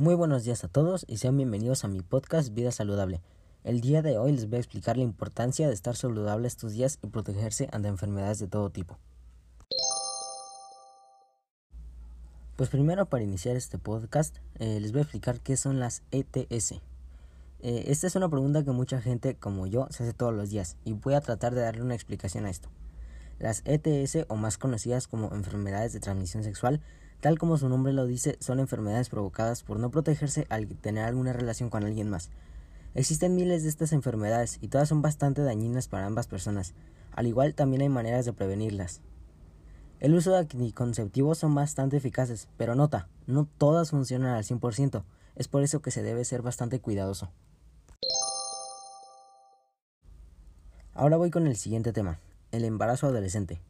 Muy buenos días a todos y sean bienvenidos a mi podcast Vida Saludable. El día de hoy les voy a explicar la importancia de estar saludable estos días y protegerse ante enfermedades de todo tipo. Pues primero para iniciar este podcast eh, les voy a explicar qué son las ETS. Eh, esta es una pregunta que mucha gente como yo se hace todos los días y voy a tratar de darle una explicación a esto. Las ETS o más conocidas como enfermedades de transmisión sexual Tal como su nombre lo dice, son enfermedades provocadas por no protegerse al tener alguna relación con alguien más. Existen miles de estas enfermedades y todas son bastante dañinas para ambas personas. Al igual también hay maneras de prevenirlas. El uso de anticonceptivos son bastante eficaces, pero nota, no todas funcionan al 100%, es por eso que se debe ser bastante cuidadoso. Ahora voy con el siguiente tema, el embarazo adolescente.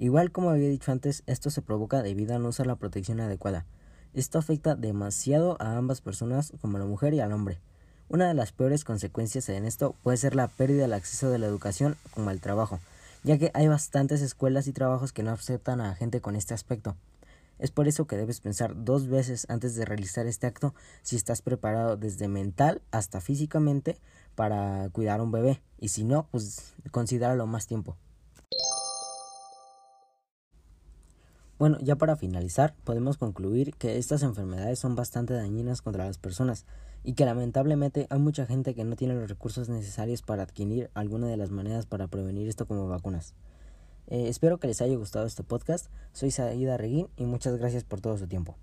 Igual como había dicho antes, esto se provoca debido a no usar la protección adecuada. Esto afecta demasiado a ambas personas, como a la mujer y al hombre. Una de las peores consecuencias en esto puede ser la pérdida del acceso de la educación como al trabajo, ya que hay bastantes escuelas y trabajos que no aceptan a gente con este aspecto. Es por eso que debes pensar dos veces antes de realizar este acto si estás preparado desde mental hasta físicamente para cuidar a un bebé, y si no, pues considéralo más tiempo. Bueno, ya para finalizar, podemos concluir que estas enfermedades son bastante dañinas contra las personas y que lamentablemente hay mucha gente que no tiene los recursos necesarios para adquirir alguna de las maneras para prevenir esto como vacunas. Eh, espero que les haya gustado este podcast. Soy Saida Reguín y muchas gracias por todo su tiempo.